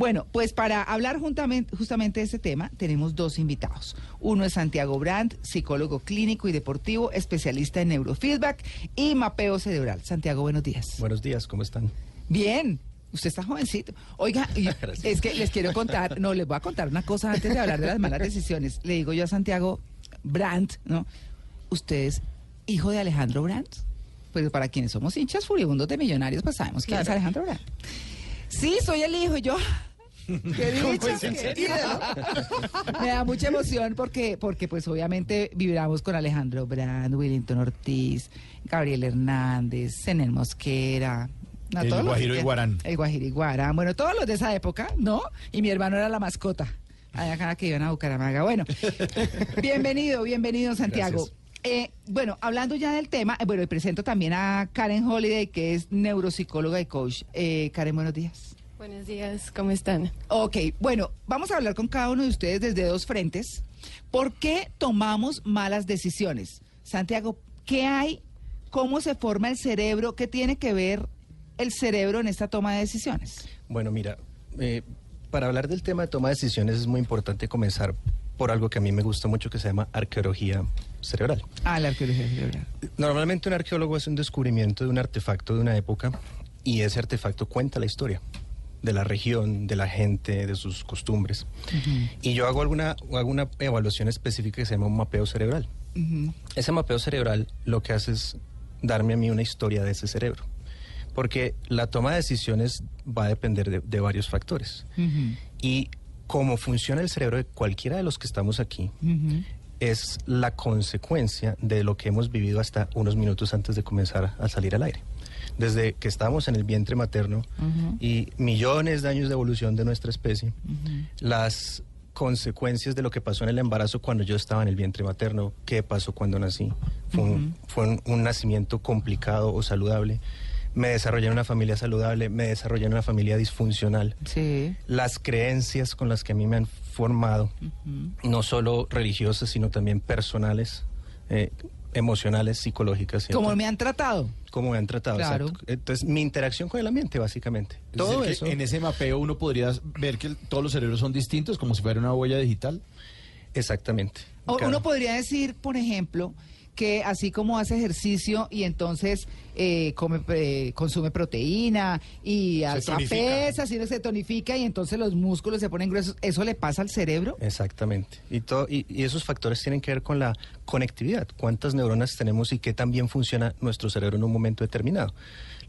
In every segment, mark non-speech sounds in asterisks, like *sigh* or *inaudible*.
Bueno, pues para hablar juntamente, justamente de este tema, tenemos dos invitados. Uno es Santiago Brandt, psicólogo clínico y deportivo, especialista en neurofeedback y mapeo cerebral. Santiago, buenos días. Buenos días, ¿cómo están? Bien. Usted está jovencito. Oiga, *laughs* es que les quiero contar, no, les voy a contar una cosa antes de hablar de las malas decisiones. Le digo yo a Santiago Brandt, ¿no? ¿Usted es hijo de Alejandro Brandt? Pues para quienes somos hinchas furibundos de millonarios, pues sabemos quién es Alejandro Brandt. Sí, soy el hijo y yo. *laughs* Qué dicha, Me da mucha emoción porque, porque pues obviamente vibramos con Alejandro Brand, Willington Ortiz, Gabriel Hernández, Zenel Mosquera. el Guajiro Iguarán. El Guajiro Iguarán. Bueno, todos los de esa época, ¿no? Y mi hermano era la mascota. Allá que iban a Bucaramanga. Bueno, *laughs* bienvenido, bienvenido Santiago. Eh, bueno, hablando ya del tema, eh, bueno, y presento también a Karen Holiday, que es neuropsicóloga y coach. Eh, Karen, buenos días. Buenos días, ¿cómo están? Ok, bueno, vamos a hablar con cada uno de ustedes desde dos frentes. ¿Por qué tomamos malas decisiones? Santiago, ¿qué hay? ¿Cómo se forma el cerebro? ¿Qué tiene que ver el cerebro en esta toma de decisiones? Bueno, mira, eh, para hablar del tema de toma de decisiones es muy importante comenzar por algo que a mí me gusta mucho que se llama arqueología cerebral. Ah, la arqueología cerebral. Normalmente un arqueólogo es un descubrimiento de un artefacto de una época y ese artefacto cuenta la historia de la región, de la gente, de sus costumbres. Y yo hago alguna, alguna evaluación específica que se llama un mapeo cerebral. Ese mapeo cerebral lo que hace es darme a mí una historia de ese cerebro. Porque la toma de decisiones va a depender de, varios factores. Y cómo funciona el cerebro de cualquiera de los que estamos aquí es la consecuencia de lo que hemos vivido hasta unos minutos antes de comenzar a salir al aire. Desde que estábamos en el vientre materno y millones de años de evolución de nuestra especie, las consecuencias de lo que pasó en el embarazo cuando yo estaba en el vientre materno, qué pasó cuando nací, fue, un, nacimiento complicado o saludable, me desarrollé en una familia saludable, me desarrollé en una familia disfuncional. Las creencias con las que a mí me han formado, no solo religiosas, sino también personales, eh, emocionales, psicológicas. Como me han tratado. Como me han tratado, claro. Entonces, mi interacción con el ambiente, básicamente. Todo eso. En ese mapeo uno podría ver que todos los cerebros son distintos, como si fuera una huella digital. Exactamente. uno podría decir, por ejemplo, que así como hace ejercicio y entonces eh, come, eh, consume proteína y alza pesa, así se tonifica y entonces los músculos se ponen gruesos, ¿eso le pasa al cerebro? Exactamente. Y, todo, y, esos factores tienen que ver con la conectividad, cuántas neuronas tenemos y qué tan bien funciona nuestro cerebro en un momento determinado.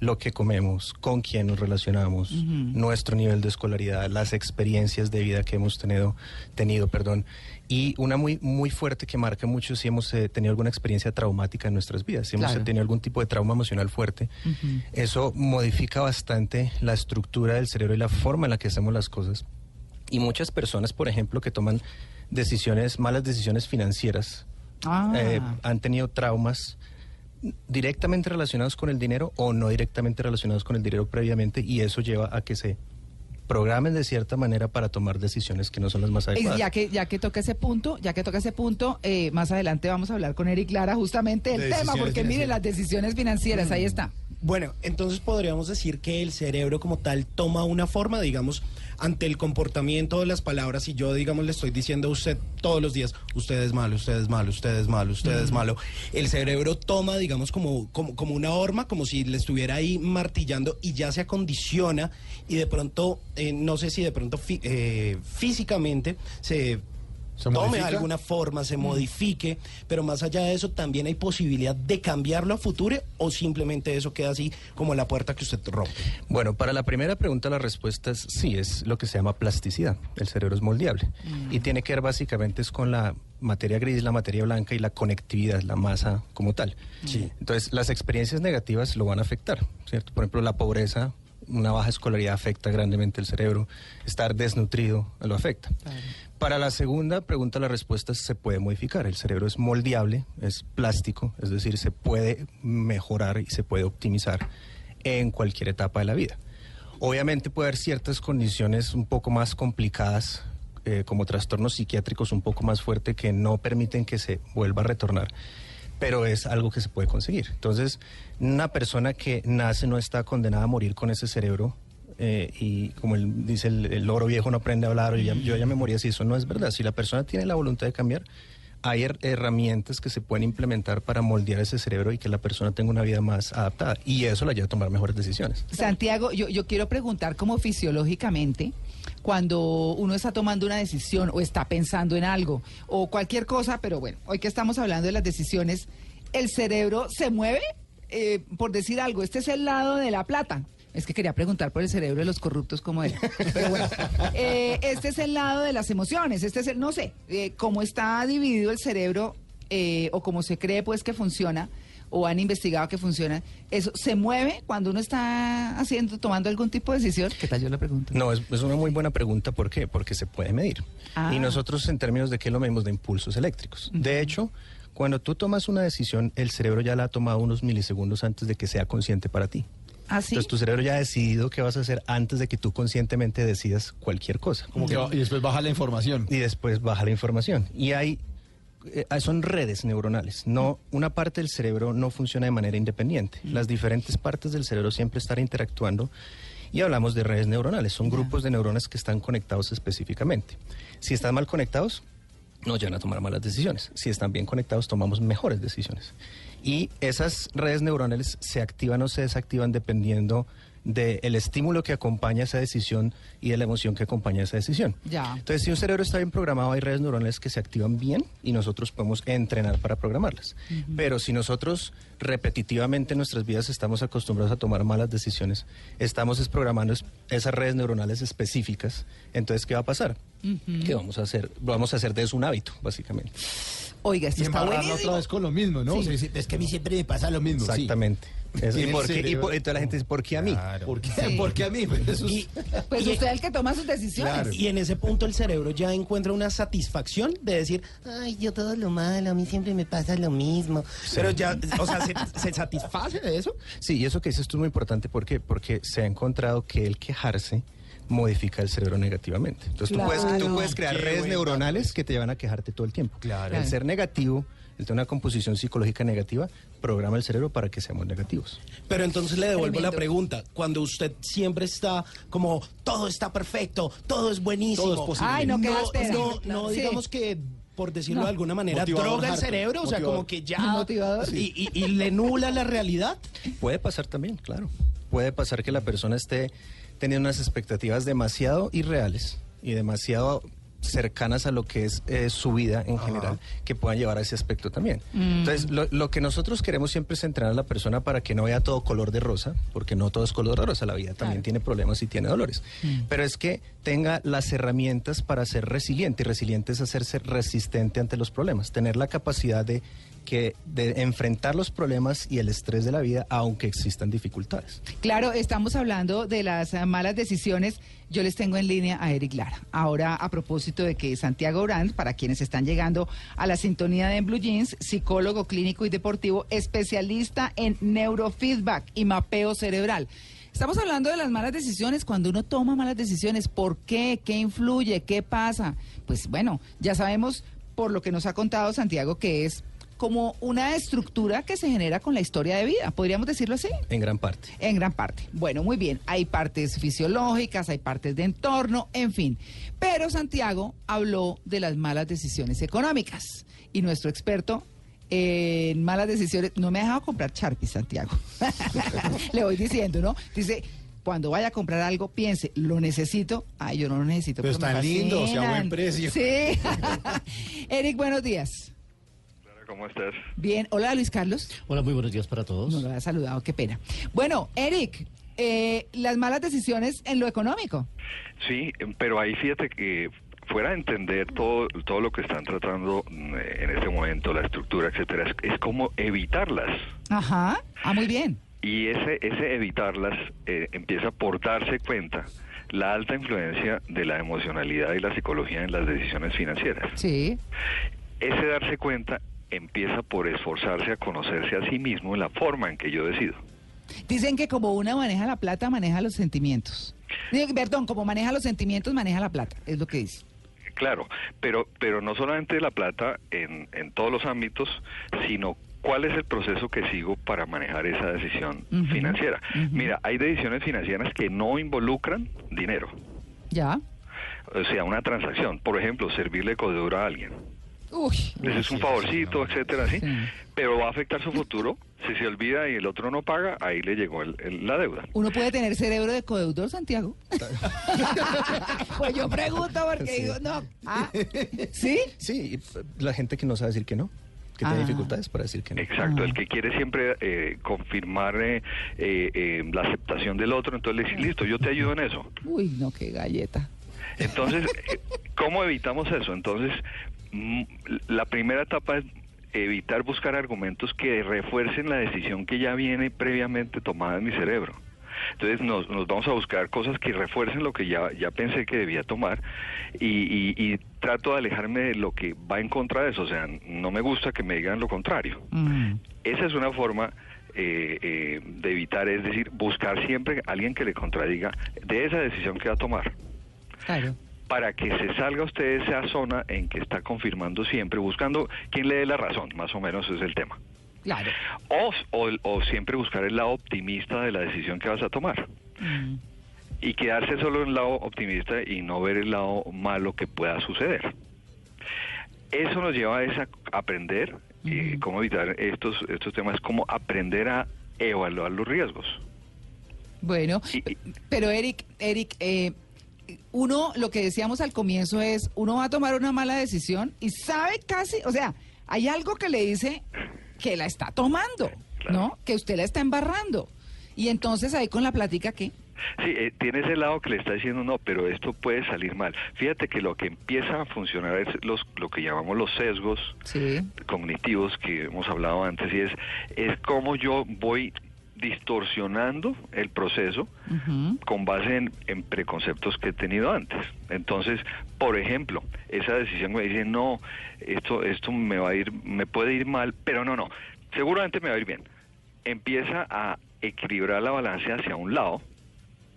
Lo que comemos, con quién nos relacionamos, nuestro nivel de escolaridad, las experiencias de vida que hemos tenido, tenido perdón, y una muy, muy fuerte que marca mucho si hemos eh, tenido alguna experiencia traumática en nuestras vidas, si hemos tenido algún tipo de trauma emocional fuerte. Eso modifica bastante la estructura del cerebro y la forma en la que hacemos las cosas. Y muchas personas, por ejemplo, que toman decisiones, malas decisiones financieras, ah. eh, han tenido traumas directamente relacionados con el dinero o no directamente relacionados con el dinero previamente y eso lleva a que se programen de cierta manera para tomar decisiones que no son las más adecuadas. Ya que, ya que toca ese punto, ya que toca ese punto, eh, más adelante vamos a hablar con Eric Lara justamente del tema, porque mire, las decisiones financieras, ahí está. Bueno, entonces podríamos decir que el cerebro como tal toma una forma, digamos, ante el comportamiento de las palabras y yo, digamos, le estoy diciendo a usted todos los días, usted es malo, usted es malo, usted es malo, usted es malo. El cerebro toma, digamos, como, como, como una horma, como si le estuviera ahí martillando y ya se acondiciona y de pronto, eh, no sé si de pronto eh, físicamente se tome alguna forma, se mm. modifique, pero más allá de eso también hay posibilidad de cambiarlo a futuro o simplemente eso queda así como la puerta que usted rompe. Bueno, para la primera pregunta la respuesta es sí, es lo que se llama plasticidad. El cerebro es moldeable y mm. tiene que ver básicamente es con la materia gris, la materia blanca y la conectividad, la masa como tal. Sí. Entonces, las experiencias negativas lo van a afectar, ¿cierto? Por ejemplo, la pobreza una baja escolaridad afecta grandemente el cerebro, estar desnutrido lo afecta. Para la segunda pregunta, la respuesta se puede modificar. El cerebro es moldeable, es plástico, es decir, se puede mejorar y se puede optimizar en cualquier etapa de la vida. Obviamente puede haber ciertas condiciones un poco más complicadas, eh, como trastornos psiquiátricos un poco más fuertes, que no permiten que se vuelva a retornar, pero es algo que se puede conseguir. Entonces, una persona que nace no está condenada a morir con ese cerebro eh, y como él dice, el, el loro viejo no aprende a hablar, yo, ya, yo ya me morí así, eso no es verdad. Si la persona tiene la voluntad de cambiar, hay her- herramientas que se pueden implementar para moldear ese cerebro y que la persona tenga una vida más adaptada. Y eso la lleva a tomar mejores decisiones. Santiago, yo, yo quiero preguntar cómo fisiológicamente, cuando uno está tomando una decisión o está pensando en algo o cualquier cosa, pero bueno, hoy que estamos hablando de las decisiones, ¿el cerebro se mueve? Eh, por decir algo, este es el lado de la plata. Es que quería preguntar por el cerebro de los corruptos como él. *laughs* Pero bueno, eh, este es el lado de las emociones, este es el, no sé, eh, cómo está dividido el cerebro eh, o cómo se cree pues que funciona o han investigado que funciona, eso se mueve cuando uno está haciendo, tomando algún tipo de decisión. ¿Qué tal yo le pregunto? No, es, es una muy buena pregunta. ¿Por qué? Porque se puede medir. Ah. Y nosotros en términos de qué lo medimos de impulsos eléctricos. De hecho, cuando tú tomas una decisión, el cerebro ya la ha tomado unos milisegundos antes de que sea consciente para ti. ¿Ah, sí? Entonces tu cerebro ya ha decidido qué vas a hacer antes de que tú conscientemente decidas cualquier cosa. Como que y después baja la información. Y después baja la información. Y hay eh, son redes neuronales. No, una parte del cerebro no funciona de manera independiente. Las diferentes partes del cerebro siempre están interactuando y hablamos de redes neuronales. Son grupos de neuronas que están conectados específicamente. Si están mal conectados, nos llevan a tomar malas decisiones. Si están bien conectados, tomamos mejores decisiones. Y esas redes neuronales se activan o se desactivan dependiendo del estímulo que acompaña esa decisión y de la emoción que acompaña esa decisión. Ya. Entonces, si un cerebro está bien programado, hay redes neuronales que se activan bien y nosotros podemos entrenar para programarlas. Pero si nosotros repetitivamente en nuestras vidas estamos acostumbrados a tomar malas decisiones, estamos desprogramando es- esas redes neuronales específicas, entonces, ¿qué va a pasar? ¿Qué vamos a hacer? Vamos a hacer de eso un hábito, básicamente. Oiga, esto Y está buenísimo. otra vez con lo mismo, ¿no? Sí. O sea, es que a mí siempre me pasa lo mismo. sí. Exactamente. Es- Y ¿Y, el por qué? y, cerebro- por- y toda la gente dice, ¿por qué a mí? ¿Por qué? Sí. *laughs* ¿Por qué a mí? Pues eso es- Y, Pues y- usted es el que toma sus decisiones. Claro. y en ese punto el cerebro ya encuentra una satisfacción de decir, ay, yo todo lo malo, a mí siempre me pasa lo mismo. Pero ya, o sea, ¿se, se satisface de eso? Sí, y eso que dices tú es muy importante. ¿Por qué? Porque se ha encontrado que el quejarse modifica el cerebro negativamente. Entonces tú, puedes, tú Claro. puedes crear Qué redes neuronales que te llevan a quejarte todo el tiempo. Claro. El ser negativo, el tener una composición psicológica negativa, programa el cerebro para que seamos negativos. Pero entonces le devuelvo Tremendo. la pregunta. Cuando usted siempre está como, todo está perfecto, todo es buenísimo. Todo es posible. Ay, no, no, digamos que, por decirlo No. de alguna manera, Motivador droga el cerebro, o sea, como que ya... Motivador. Y, y- y le nula la realidad. Puede pasar también, claro. Puede pasar que la persona esté teniendo unas expectativas demasiado irreales y demasiado cercanas a lo que es eh, su vida en general, que puedan llevar a ese aspecto también. Entonces, lo, lo que nosotros queremos siempre es entrenar a la persona para que no vea todo color de rosa, porque no todo es color de rosa, la vida también tiene problemas y tiene dolores. Pero es que tenga las herramientas para ser resiliente, y resiliente es hacerse resistente ante los problemas, tener la capacidad de que de enfrentar los problemas y el estrés de la vida aunque existan dificultades. Claro, estamos hablando de las malas decisiones. Yo les tengo en línea a Eric Lara. Ahora, a propósito de que Santiago Brandt, para quienes están llegando a la sintonía de Blue Jeans, psicólogo clínico y deportivo, especialista en neurofeedback y mapeo cerebral. Estamos hablando de las malas decisiones, cuando uno toma malas decisiones, ¿por qué? ¿Qué influye? ¿Qué pasa? Pues bueno, ya sabemos por lo que nos ha contado Santiago que es como una estructura que se genera con la historia de vida, podríamos decirlo así. En gran parte. En gran parte. Bueno, muy bien. Hay partes fisiológicas, hay partes de entorno, en fin. Pero Santiago habló de las malas decisiones económicas. Y nuestro experto en malas decisiones, no me ha dejado comprar Sharpie, Santiago. *laughs* Le voy diciendo, ¿no? Dice, cuando vaya a comprar algo, piense, ¿lo necesito? Ay, yo no lo necesito. Pero me están lindos y a buen precio. Sí. *laughs* Eric, buenos días. ¿Cómo estás? Bien. Hola, Luis Carlos. Hola, muy buenos días para todos. No lo había saludado, qué pena. Bueno, Eric, eh, las malas decisiones en lo económico. Sí, pero ahí fíjate que fuera de entender todo, todo lo que están tratando mm, en este momento, la estructura, etcétera, es, es como evitarlas. Ajá. Ah, muy bien. Y ese, ese evitarlas eh, empieza por darse cuenta la alta influencia de la emocionalidad y la psicología en las decisiones financieras. Sí. Ese darse cuenta empieza por esforzarse a conocerse a sí mismo en la forma en que yo decido. Dicen que como una maneja la plata, maneja los sentimientos. Digo, Perdón, como maneja los sentimientos, maneja la plata, es lo que dice. Claro, pero, pero no solamente la plata en, en todos los ámbitos, sino ¿cuál es el proceso que sigo para manejar esa decisión financiera? Mira, hay decisiones financieras que no involucran dinero, ¿Ya? o sea, una transacción. Por ejemplo, servirle codedura a alguien. Uy. Ese es un favorcito, etcétera, ¿sí? Sí. Pero va a afectar su futuro. Si se olvida y el otro no paga, ahí le llegó el- el- la deuda. ¿Uno puede tener cerebro de codeudor, Santiago? *laughs* pues yo pregunto porque Sí. digo, no. Ah, ¿Sí? Sí, y, la gente que no sabe decir que no, que Ah. tiene dificultades para decir que no. Exacto, Ah. el que quiere siempre eh, confirmar eh, eh, eh, la aceptación del otro, entonces le dice, listo, yo te ayudo en eso. Uy, no, qué galleta. Entonces, ¿cómo evitamos eso? Entonces, la primera etapa es evitar buscar argumentos que refuercen la decisión que ya viene previamente tomada en mi cerebro. Entonces nos, nos vamos a buscar cosas que refuercen lo que ya, ya pensé que debía tomar y, y- y trato de alejarme de lo que va en contra de eso. O sea, no me gusta que me digan lo contrario. Mm, Esa es una forma eh, eh, de evitar, es decir, buscar siempre a alguien que le contradiga de esa decisión que va a tomar claro. Para que se salga usted de esa zona en que está confirmando siempre, buscando quién le dé la razón, más o menos es el tema. Claro. O, o, o siempre buscar el lado optimista de la decisión que vas a tomar. Mm, Y quedarse solo en el lado optimista y no ver el lado malo que pueda suceder. Eso nos lleva a esa- aprender eh, Ujú. cómo evitar estos, estos temas, cómo aprender a evaluar los riesgos. Bueno, Y- y- pero Eric, Eric, eh, uno, lo que decíamos al comienzo es, uno va a tomar una mala decisión y sabe casi, o sea, hay algo que le dice que la está tomando. ¿no? Que usted la está embarrando. Y entonces ahí con la plática, ¿qué? Sí, eh, tiene ese lado que le está diciendo no, pero esto puede salir mal. Fíjate que lo que empieza a funcionar es los, lo que llamamos los sesgos Sí. cognitivos que hemos hablado antes y es, es cómo yo voy distorsionando el proceso con base en, en preconceptos que he tenido antes. Entonces, por ejemplo, esa decisión me dice, no, esto, esto me va a ir, me puede ir mal, pero no, no, seguramente me va a ir bien. Empieza a equilibrar la balanza hacia un lado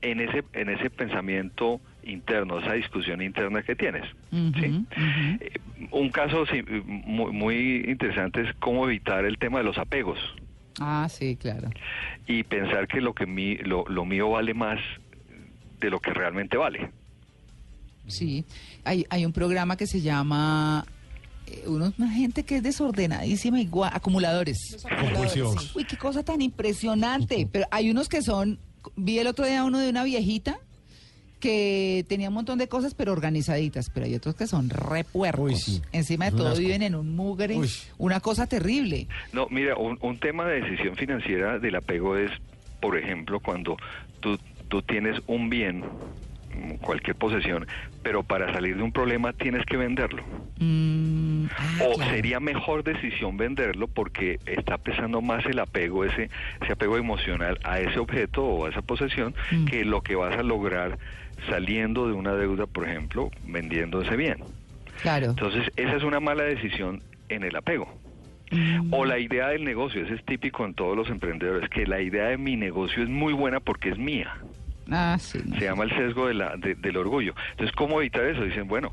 en ese, en ese pensamiento interno, esa discusión interna que tienes. Eh, Un caso sí, muy, muy interesante es cómo evitar el tema de los apegos Ah, sí, claro. y pensar que lo que mi, lo, lo mío vale más de lo que realmente vale. Sí. Hay, hay un programa que se llama... eh, uno- una gente que es desordenadísima, igual, acumuladores. Compulsivos. Uy, qué cosa tan impresionante. *laughs* Pero hay unos que son, vi el otro día uno de una viejita que tenía un montón de cosas, pero organizaditas. Pero hay otros que son repuercos. Uy, sí. Encima de Es todo asco. viven en un mugre. Uy. Una cosa terrible. No, mira, un, un tema de decisión financiera del apego es, por ejemplo, cuando tú, tú tienes un bien, cualquier posesión, pero para salir de un problema tienes que venderlo. Mm, ah, o claro. sería mejor decisión venderlo porque está pesando más el apego, ese, ese apego emocional a ese objeto o a esa posesión, Mm. que lo que vas a lograr saliendo de una deuda, por ejemplo, vendiendo ese bien. Claro. Entonces, esa es una mala decisión en el apego. Mm, O la idea del negocio, ese es típico en todos los emprendedores, que la idea de mi negocio es muy buena porque es mía. Ah, sí. no. Se llama el sesgo de la, de- del orgullo. Entonces, ¿cómo evitar eso? Dicen, bueno,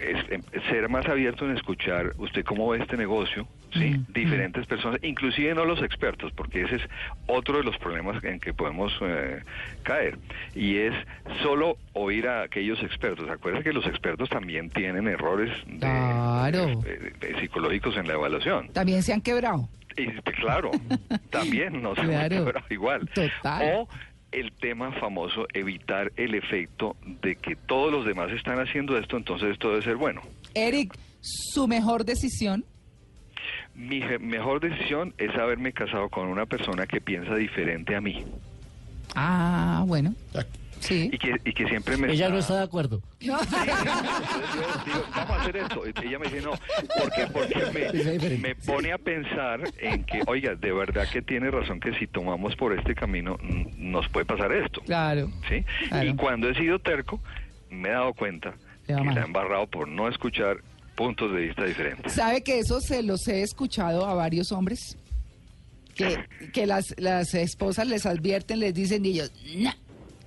es- em- ser más abierto en escuchar usted cómo ve este negocio, ¿sí? Mm, Diferentes personas, inclusive no los expertos, porque ese es otro de los problemas en que podemos eh, caer. Y es solo oír a aquellos expertos. Acuérdense que los expertos también tienen errores de- Claro. de- psicológicos en la evaluación. También se han quebrado. Y, claro, *laughs* también no se Claro. igual. Total. O el tema famoso, evitar el efecto de que todos los demás están haciendo esto, entonces esto debe ser bueno. Eric, su mejor decisión. Mi mejor decisión es haberme casado con una persona que piensa diferente a mí Ah, bueno. Sí. y que, y que siempre me Ella no está de acuerdo. *laughs* Entonces yo digo, vamos a hacer esto. Y Ella me dice, no, porque, porque me, pone a pensar en que, oiga, de verdad que tiene razón que si tomamos por este camino mm, nos puede pasar esto. Claro. ¿sí? Claro. Y cuando he sido terco, me he dado cuenta que la he embarrado por no escuchar puntos de vista diferentes. ¿Sabe que eso se los he escuchado a varios hombres? Que, *laughs* que las, las esposas les advierten, les dicen y ellos, "No",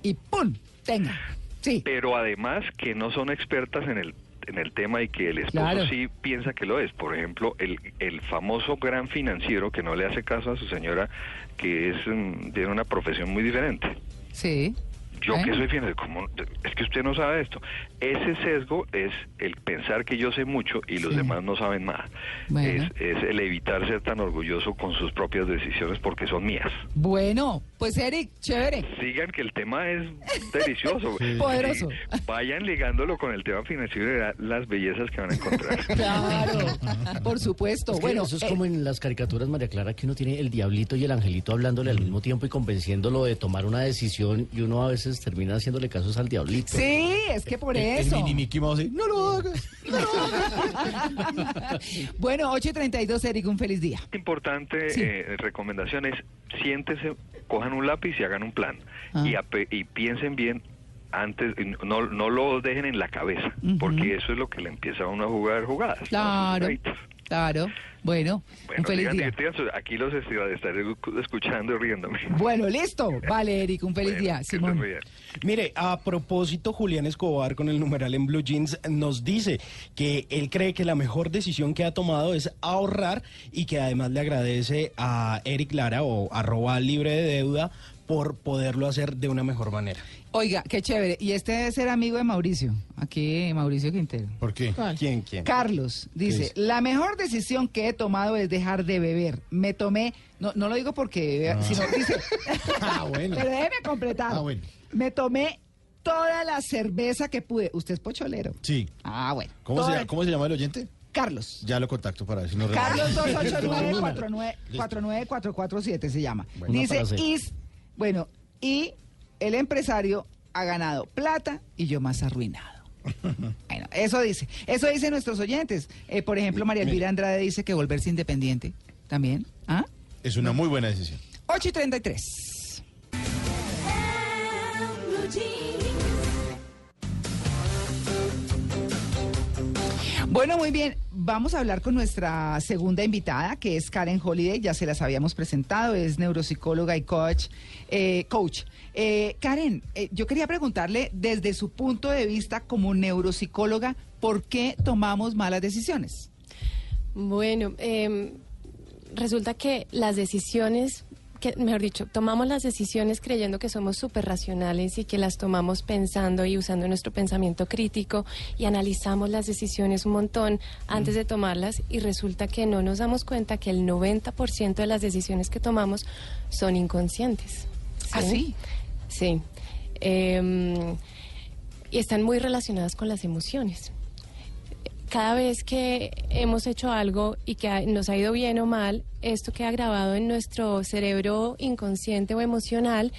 y ¡pum! Tenga. Sí. Pero además que no son expertas en el en el tema y que el esposo Claro. sí piensa que lo es. Por ejemplo, el, el famoso gran financiero que no le hace caso a su señora, que es mm, tiene una profesión muy diferente. Sí. Yo ¿Eh? que soy ¿cómo? es que usted no sabe esto. Ese sesgo es el pensar que yo sé mucho y los Sí. demás no saben nada. Bueno. Es, es el evitar ser tan orgulloso con sus propias decisiones porque son mías. Bueno, pues Eric, chévere. Sigan que el tema es delicioso. *laughs* Poderoso. Vayan ligándolo con el tema financiero y verán las bellezas que van a encontrar. *laughs* Claro, por supuesto. Es que bueno, eso es eh, como en las caricaturas, María Clara, que uno tiene el diablito y el angelito hablándole al mismo tiempo y convenciéndolo de tomar una decisión y uno a veces termina haciéndole casos al diablito. sí, es que por El, el eso. mini Mickey Mouse, no lo hagas. *laughs* bueno, 8.32, Eric, un feliz día. Importante Sí. eh, recomendación es siéntese, cojan un lápiz y hagan un plan Ah. y, ape- y piensen bien antes, y no, no lo dejen en la cabeza, porque eso es lo que le empieza a uno a jugar jugadas. ¿no? Claro, claro. Bueno, Bueno, un feliz día. aquí los estaré estaré escuchando y riéndome. Bueno, listo. Vale, Eric, un feliz Bueno, día. Simón. Mire, a propósito, Julián Escobar con el numeral en Blue Jeans nos dice que él cree que la mejor decisión que ha tomado es ahorrar y que además le agradece a Eric Lara o arroba libre de deuda por poderlo hacer de una mejor manera. Oiga, qué chévere. Y este debe ser amigo de Mauricio. Aquí, Mauricio Quintero. ¿Por qué? ¿Quién, quién? Carlos dice, la mejor decisión que he tomado es dejar de beber. Me tomé, no, no lo digo porque, beba, sino dice, *laughs* Ah, bueno. pero déjeme completar. Ah, bueno. Me tomé toda la cerveza que pude. Usted es pocholero. Sí. Ah, bueno. ¿Cómo se, llama, ¿Cómo se llama el oyente? Carlos. Ya lo contacto para ver si nos Carlos regala. *laughs* 289-49447 se llama. Bueno, Dice, is, bueno, y el empresario ha ganado plata y yo más arruinado. *laughs* Bueno, eso dice. Eso dicen nuestros oyentes. Eh, por ejemplo, María Elvira Andrade dice que volverse independiente también. ¿Ah? Es una muy buena decisión. 8 y 33. Bueno, muy bien. Vamos a hablar con nuestra segunda invitada, que es Karen Holiday. Ya se las habíamos presentado. Es neuropsicóloga y coach. eh, coach. Eh, Karen, eh, yo quería preguntarle, desde su punto de vista como neuropsicóloga, ¿por qué tomamos malas decisiones? Bueno, em, resulta que las decisiones, que, mejor dicho, tomamos las decisiones creyendo que somos súper racionales y que las tomamos pensando y usando nuestro pensamiento crítico y analizamos las decisiones un montón antes de tomarlas y resulta que no nos damos cuenta que el 90% de las decisiones que tomamos son inconscientes. ¿Ah, sí? Sí. Em, y están muy relacionadas con las emociones cada vez que hemos hecho algo y que nos ha ido bien o mal, esto queda grabado en nuestro cerebro inconsciente o emocional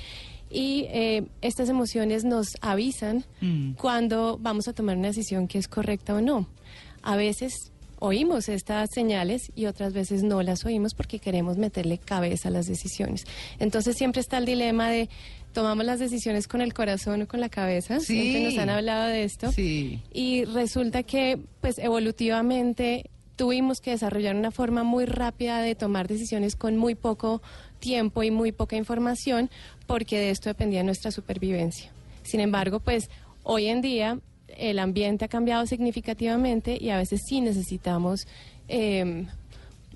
y eh, estas emociones nos avisan Mm. cuando vamos a tomar una decisión que es correcta o no. A veces oímos estas señales y otras veces no las oímos porque queremos meterle cabeza a las decisiones. Entonces siempre está el dilema de tomamos las decisiones con el corazón o con la cabeza. Sí. Siempre nos han hablado de esto. Sí. Y resulta que, pues, evolutivamente tuvimos que desarrollar una forma muy rápida de tomar decisiones con muy poco tiempo y muy poca información, porque de esto dependía nuestra supervivencia. Sin embargo, pues, hoy en día el ambiente ha cambiado significativamente y a veces sí necesitamos eh,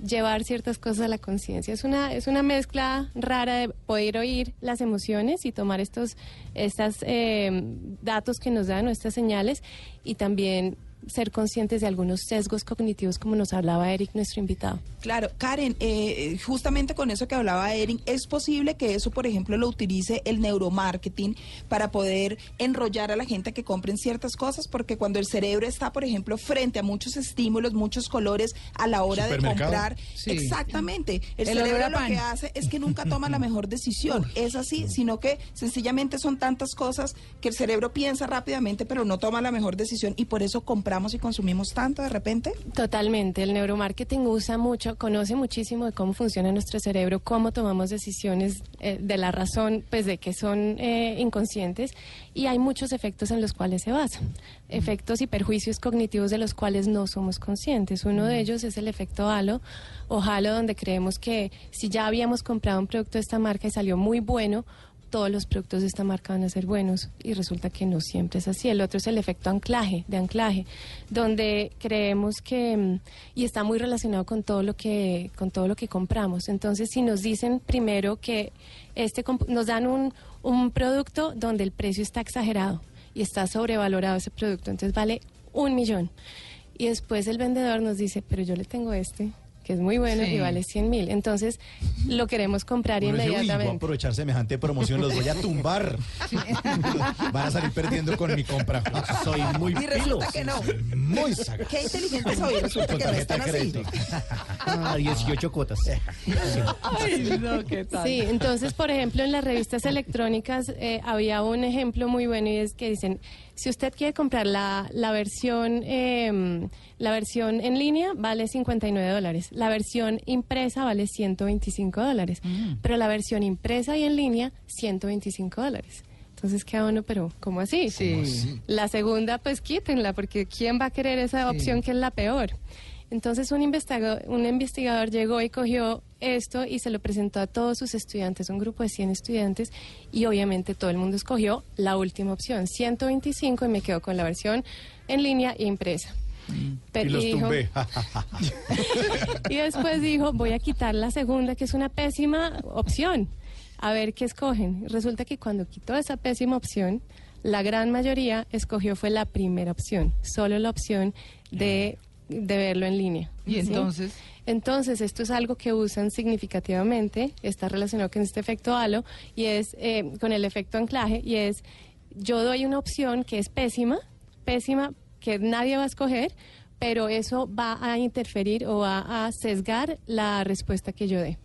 llevar ciertas cosas a la conciencia. Es una, es una mezcla rara de poder oír las emociones y tomar estos estas, eh, datos que nos dan, nuestras señales, y también ser conscientes de algunos sesgos cognitivos, como nos hablaba Eric, nuestro invitado. Claro, Karen, eh, justamente con eso que hablaba Erin, ¿es posible que eso, por ejemplo, lo utilice el neuromarketing para poder enrollar a la gente a que compren ciertas cosas? Porque cuando el cerebro está, por ejemplo, frente a muchos estímulos, muchos colores a la hora de comprar, Sí. exactamente, el, cerebro lo que hace es que nunca toma la mejor decisión. Es así, sino que sencillamente son tantas cosas que el cerebro piensa rápidamente, pero no toma la mejor decisión y por eso compramos y consumimos tanto de repente. Totalmente, el neuromarketing usa mucho, conoce muchísimo de cómo funciona nuestro cerebro, cómo tomamos decisiones eh, de la razón, pues de que son eh, inconscientes y hay muchos efectos en los cuales se basa, efectos y perjuicios cognitivos de los cuales no somos conscientes. Uno de ellos es el efecto halo o halo, donde creemos que si ya habíamos comprado un producto de esta marca y salió muy bueno, todos los productos de esta marca van a ser buenos y resulta que no siempre es así. El otro es el efecto anclaje, de anclaje, donde creemos que mm, y está muy relacionado con todo lo que con todo lo que compramos. Entonces, si nos dicen primero que este nos dan un un producto donde el precio está exagerado y está sobrevalorado ese producto, entonces vale un millón. Y después el vendedor nos dice, pero yo le tengo este, que es muy bueno Sí. y vale 100 mil. Entonces lo queremos comprar Uno dice, "Uy, voy a inmediatamente. aprovechar semejante promoción, los voy a tumbar. *laughs* Van a salir perdiendo con mi compra. Soy muy Y resulta pilo. que no. Muy sagaz. Qué inteligente soy, resulta Con que no tarjeta están de así. crédito. Ah, 18 cuotas. Ay, no, ¿qué tal? Sí, entonces, por ejemplo, en las revistas electrónicas eh, había un ejemplo muy bueno y es que dicen, si usted quiere comprar la, la versión eh, la versión en línea vale 59 dólares, la versión impresa vale 125 dólares, pero la versión impresa y en línea 125 dólares. Entonces queda uno, pero ¿cómo así? Sí. La segunda, pues quítenla, porque ¿quién va a querer esa Sí. opción que es la peor? Entonces un investigador, un investigador llegó y cogió esto y se lo presentó a todos sus estudiantes, un grupo de 100 estudiantes, y obviamente todo el mundo escogió la última opción, 125, y me quedo con la versión en línea e impresa. Pero- Y los dijo- tumbé. *laughs* y después dijo, voy a quitar la segunda, que es una pésima opción. A ver qué escogen. Resulta que cuando quitó esa pésima opción, la gran mayoría escogió fue la primera opción, solo la opción de, de verlo en línea. Y ¿sí? entonces, Entonces, esto es algo que usan significativamente, está relacionado con este efecto halo y es eh, con el efecto anclaje y es yo doy una opción que es pésima, pésima, que nadie va a escoger, pero eso va a interferir o va a sesgar la respuesta que yo dé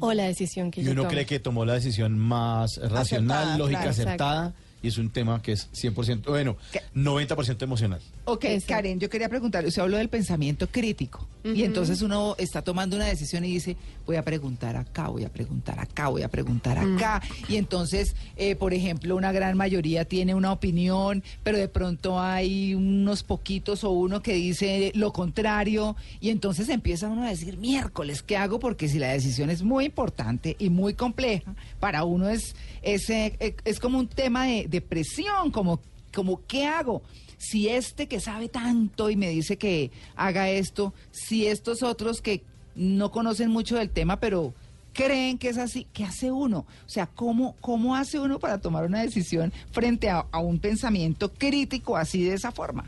o la decisión que Y yo uno tome. cree que tomó la decisión más racional, Acertada, lógica, claro. acertada. Y es un tema que es 100%, bueno, 90% emocional. Ok, Eso. Karen, yo quería preguntarle, usted habló del pensamiento crítico y entonces uno está tomando una decisión y dice, voy a preguntar acá, voy a preguntar acá, voy a preguntar acá. Y entonces, eh, por ejemplo, una gran mayoría tiene una opinión, pero de pronto hay unos poquitos o uno que dice lo contrario y entonces empieza uno a decir, miércoles, ¿qué hago? Porque si la decisión es muy importante y muy compleja, para uno es, es, eh, eh, es como un tema de, de presión, como, como ¿qué hago? Si este que sabe tanto y me dice que haga esto, si estos otros que no conocen mucho del tema, pero creen que es así, ¿qué hace uno? O sea, ¿cómo, cómo hace uno para tomar una decisión frente a, a un pensamiento crítico así de esa forma?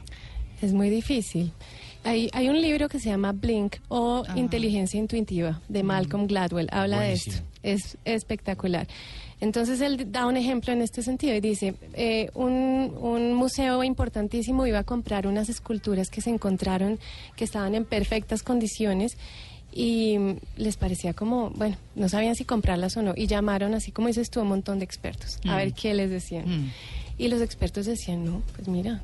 Es muy difícil. Hay, hay un libro que se llama Blink o Ah. Inteligencia Intuitiva de Malcolm Gladwell. Habla Buenísimo. de esto. Es espectacular. Entonces él da un ejemplo en este sentido y dice, eh, un, un museo importantísimo iba a comprar unas esculturas que se encontraron que estaban en perfectas condiciones y mm, les parecía como, bueno, no sabían si comprarlas o no y llamaron, así como dices tú, a un montón de expertos a ver qué les decían. Mm. Y los expertos decían, no, pues mira,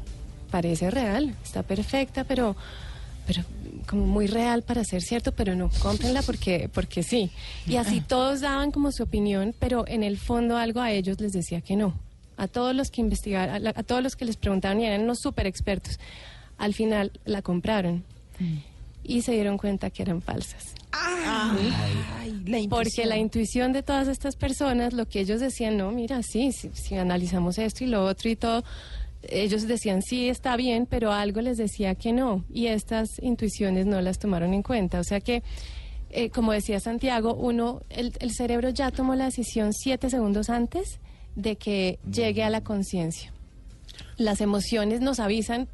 parece real, está perfecta, pero, pero como muy real para ser cierto, pero no, cómprenla porque, porque sí. Y así todos daban como su opinión, pero en el fondo algo a ellos les decía que no. A todos los que investigaron, a, a todos los que les preguntaron y eran unos super expertos, al final la compraron y se dieron cuenta que eran falsas. Ay, la Porque la intuición de todas estas personas, lo que ellos decían, no, mira, sí, si, si analizamos esto y lo otro y todo, ellos decían, sí, está bien, pero algo les decía que no. Y estas intuiciones no las tomaron en cuenta. O sea que, eh, como decía Santiago, uno, el, el cerebro ya tomó la decisión siete segundos antes de que llegue a la conciencia. Las emociones nos avisan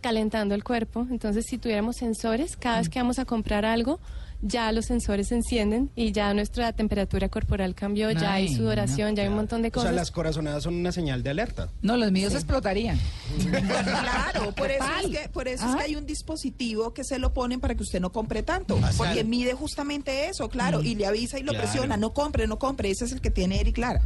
calentando el cuerpo. Entonces, si tuviéramos sensores, cada vez que vamos a comprar algo, ya los sensores se encienden y ya nuestra temperatura corporal cambió, ya hay Ay, sudoración, ya hay un montón de O cosas. sea, las corazonadas son una señal de alerta. No, los míos explotarían. Claro, por eso, es que, por eso es Ah. que hay un dispositivo que se lo ponen para que usted no compre tanto. Porque mide justamente eso, claro, y le avisa y lo presiona. No compre, no compre. Ese es el que tiene Eric Lara.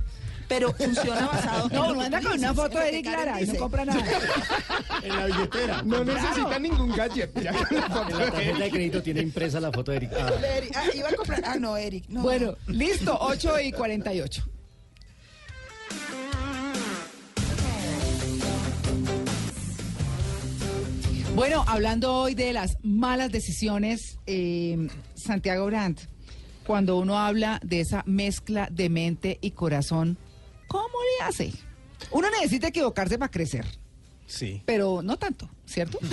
Pero funciona basado en No, que anda con una foto de Eric Lara y no compra nada. *laughs* En la billetera. No necesita ningún gadget. Ya la En la tarjeta de crédito tiene impresa la foto de Eric. Ah. Ah, iba a comprar. Ah, no, Eric. No, Bueno, listo, 8 y 48. Bueno, hablando hoy de las malas decisiones, eh, Santiago Brandt, cuando uno habla de esa mezcla de mente y corazón, ¿cómo le hace? Uno necesita equivocarse para crecer, Sí. pero no tanto, ¿cierto? *laughs*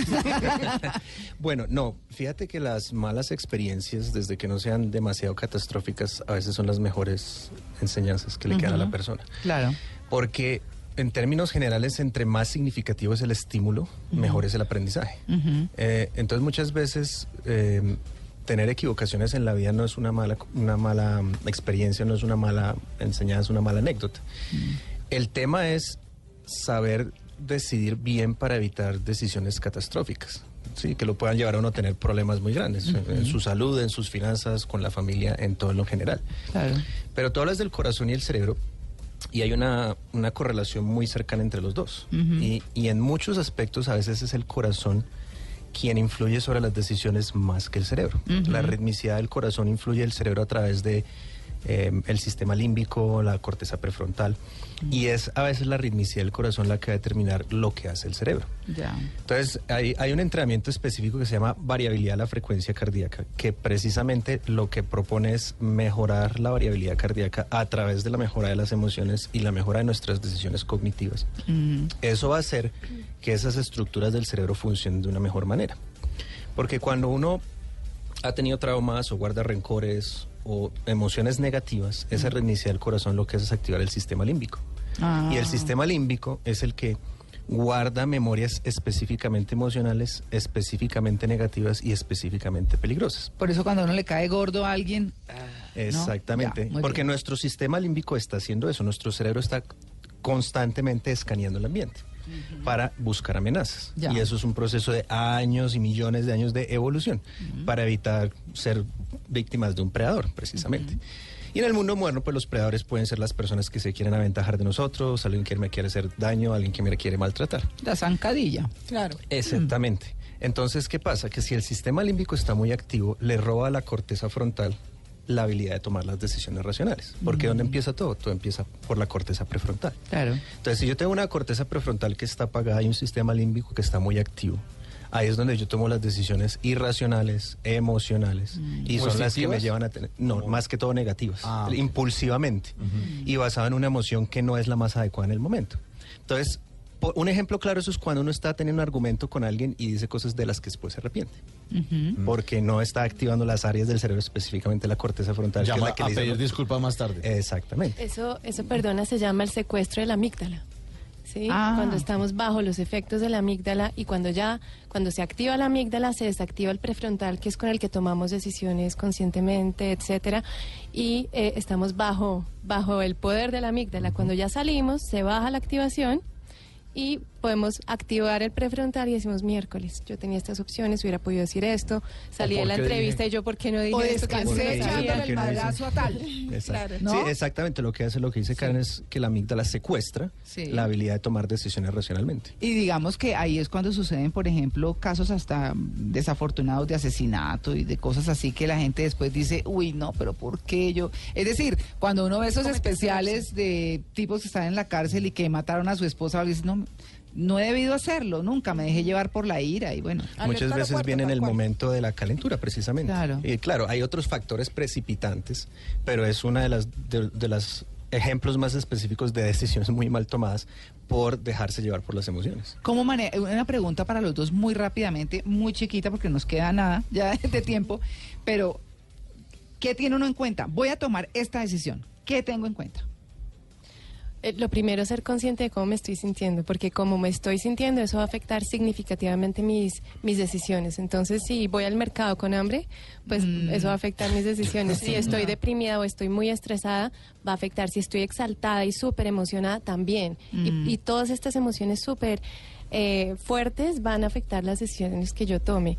*laughs* Bueno, no, fíjate que las malas experiencias, desde que no sean demasiado catastróficas, a veces son las mejores enseñanzas que le quedan a la persona. claro. Porque en términos generales, entre más significativo es el estímulo, mejor es el aprendizaje. Eh, entonces muchas veces eh, tener equivocaciones en la vida no es una mala, una mala mm, experiencia, no es una mala enseñanza, una mala anécdota. El tema es saber decidir bien para evitar decisiones catastróficas. Sí, que lo puedan llevar a uno a tener problemas muy grandes en- en su salud, en sus finanzas, con la familia, en todo lo general. Claro. Pero tú hablas del corazón y el cerebro y hay una, una correlación muy cercana entre los dos. y, y en muchos aspectos a veces es el corazón quien influye sobre las decisiones más que el cerebro. La ritmicidad del corazón influye el cerebro a través de eh, el sistema límbico, la corteza prefrontal. Y es a veces la ritmicidad del corazón la que va a determinar lo que hace el cerebro. Ya. Entonces, hay, hay un entrenamiento específico que se llama variabilidad de la frecuencia cardíaca, que precisamente lo que propone es mejorar la variabilidad cardíaca a través de la mejora de las emociones y la mejora de nuestras decisiones cognitivas. Eso va a hacer que esas estructuras del cerebro funcionen de una mejor manera. Porque cuando uno ha tenido traumas o guarda rencores o emociones negativas, esa ritmicidad del corazón lo que hace es activar el sistema límbico. Ah. Y el sistema límbico es el que guarda memorias específicamente emocionales, específicamente negativas y específicamente peligrosas. Por eso cuando uno le cae gordo a alguien... ah, ¿no? Exactamente, Ya, porque bien. nuestro sistema límbico está haciendo eso, nuestro cerebro está constantemente escaneando el ambiente para buscar amenazas. Ya. Y eso es un proceso de años y millones de años de evolución para evitar ser víctimas de un predador, precisamente. Y en el mundo moderno, pues los predadores pueden ser las personas que se quieren aventajar de nosotros, alguien que me quiere hacer daño, alguien que me quiere maltratar. La zancadilla. Claro. Exactamente. Entonces, ¿qué pasa? Que si el sistema límbico está muy activo, le roba la corteza frontal la habilidad de tomar las decisiones racionales. Porque ¿dónde empieza todo? Todo empieza por la corteza prefrontal. Claro. Entonces, si yo tengo una corteza prefrontal que está apagada y un sistema límbico que está muy activo, ahí es donde yo tomo las decisiones irracionales, emocionales, y son las que me llevan a tener, no, más que todo negativas, Ah, impulsivamente, y basado en una emoción que no es la más adecuada en el momento. Entonces, un ejemplo claro eso es cuando uno está teniendo un argumento con alguien y dice cosas de las que después se arrepiente, porque no está activando las áreas del cerebro, específicamente la corteza frontal, que es Llama la que a le dice, pedir disculpas más tarde. Exactamente. Eso, eso, perdona, se llama el secuestro de la amígdala. ¿sí? Ah. Cuando estamos bajo los efectos de la amígdala y cuando ya, cuando se activa la amígdala, se desactiva el prefrontal, que es con el que tomamos decisiones conscientemente, etcétera, y eh, estamos bajo, bajo el poder de la amígdala. Cuando ya salimos, se baja la activación y podemos activar el prefrontal y decimos miércoles, yo tenía estas opciones, hubiera podido decir esto, salí ¿O de la entrevista dije? y yo por qué no dije O esto que el no madrazo a tal. ¿no? Sí, exactamente. Lo que hace, lo que dice Karen es que la amígdala secuestra Sí. la habilidad de tomar decisiones racionalmente. Y digamos que ahí es cuando suceden, por ejemplo, casos hasta desafortunados de asesinato y de cosas así que la gente después dice, uy, no, pero ¿por qué yo? Es decir, cuando uno ve esos especiales de tipos que están en la cárcel y que mataron a su esposa, dice, no, no he debido hacerlo, nunca me dejé llevar por la ira y bueno. Muchas veces viene en el momento de la calentura, precisamente. Claro. Y claro, hay otros factores precipitantes, pero es una de las de, de las ejemplos más específicos de decisiones muy mal tomadas por dejarse llevar por las emociones. ¿Cómo mane- Una pregunta para los dos muy rápidamente, muy chiquita porque nos queda nada ya *laughs* de tiempo, pero ¿qué tiene uno en cuenta? Voy a tomar esta decisión. ¿Qué tengo en cuenta? Eh, Lo primero es ser consciente de cómo me estoy sintiendo, porque como me estoy sintiendo, eso va a afectar significativamente mis, mis decisiones. Entonces, si voy al mercado con hambre, pues eso va a afectar mis decisiones. Si estoy deprimida o estoy muy estresada, va a afectar. Si estoy exaltada y súper emocionada, también. Y- Y, todas estas emociones súper eh, fuertes van a afectar las decisiones que yo tome.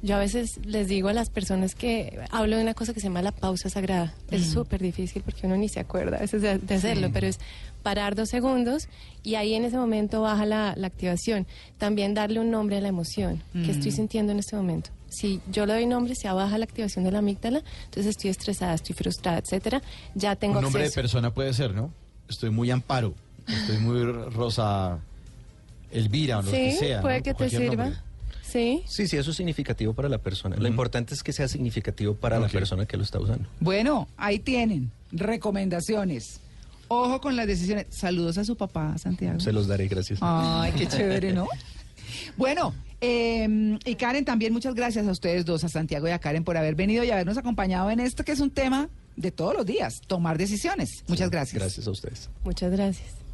Yo a veces les digo a las personas que hablo de una cosa que se llama la pausa sagrada. Es súper difícil porque uno ni se acuerda a veces de, de hacerlo, pero es parar dos segundos y ahí en ese momento baja la, la activación. También darle un nombre a la emoción que estoy sintiendo en este momento. Si yo le doy nombre, se baja la activación de la amígdala, entonces estoy estresada, estoy frustrada, etcétera. Ya tengo Un nombre de persona puede ser, ¿no? Estoy muy amparo, estoy muy rosa Elvira o lo que Sí, sea. puede ¿no? que te sirva. nombre. Sí. Sí, sí, eso es significativo para la persona. Lo importante es que sea significativo para la persona que lo está usando. Bueno, ahí tienen recomendaciones. Ojo con las decisiones. Saludos a su papá, Santiago. Se los daré, gracias. Ay, qué chévere, ¿no? *laughs* Bueno, eh, y Karen, también muchas gracias a ustedes dos, a Santiago y a Karen, por haber venido y habernos acompañado en esto que es un tema de todos los días, tomar decisiones. Muchas gracias. Gracias a ustedes. Muchas gracias.